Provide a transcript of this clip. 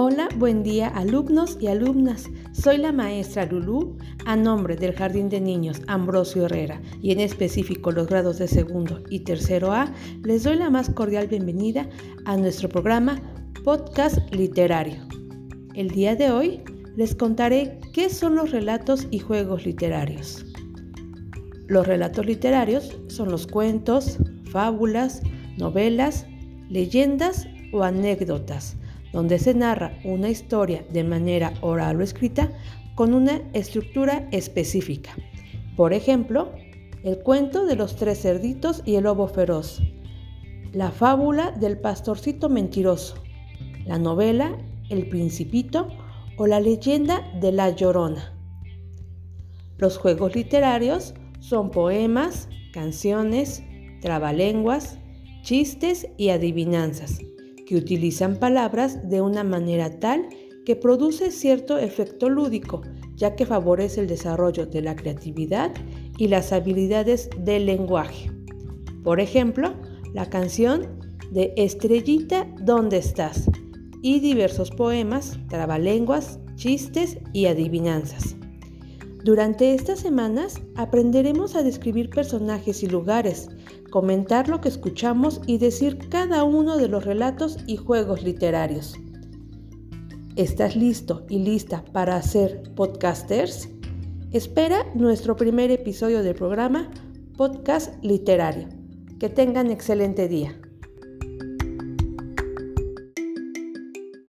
Hola, buen día alumnos y alumnas. Soy la maestra Lulú a nombre del Jardín de Niños Ambrosio Herrera y en específico los grados de segundo y tercero A. Les doy la más cordial bienvenida a nuestro programa Podcast Literario. El día de hoy les contaré qué son los relatos y juegos literarios. Los relatos literarios son los cuentos, fábulas, novelas, leyendas o anécdotas donde se narra una historia de manera oral o escrita con una estructura específica. Por ejemplo, el cuento de los tres cerditos y el lobo feroz, la fábula del pastorcito mentiroso, la novela El principito o la leyenda de la llorona. Los juegos literarios son poemas, canciones, trabalenguas, chistes y adivinanzas que utilizan palabras de una manera tal que produce cierto efecto lúdico, ya que favorece el desarrollo de la creatividad y las habilidades del lenguaje. Por ejemplo, la canción de Estrellita, ¿dónde estás? y diversos poemas, trabalenguas, chistes y adivinanzas. Durante estas semanas aprenderemos a describir personajes y lugares, comentar lo que escuchamos y decir cada uno de los relatos y juegos literarios. ¿Estás listo y lista para hacer podcasters? Espera nuestro primer episodio del programa Podcast Literario. Que tengan excelente día.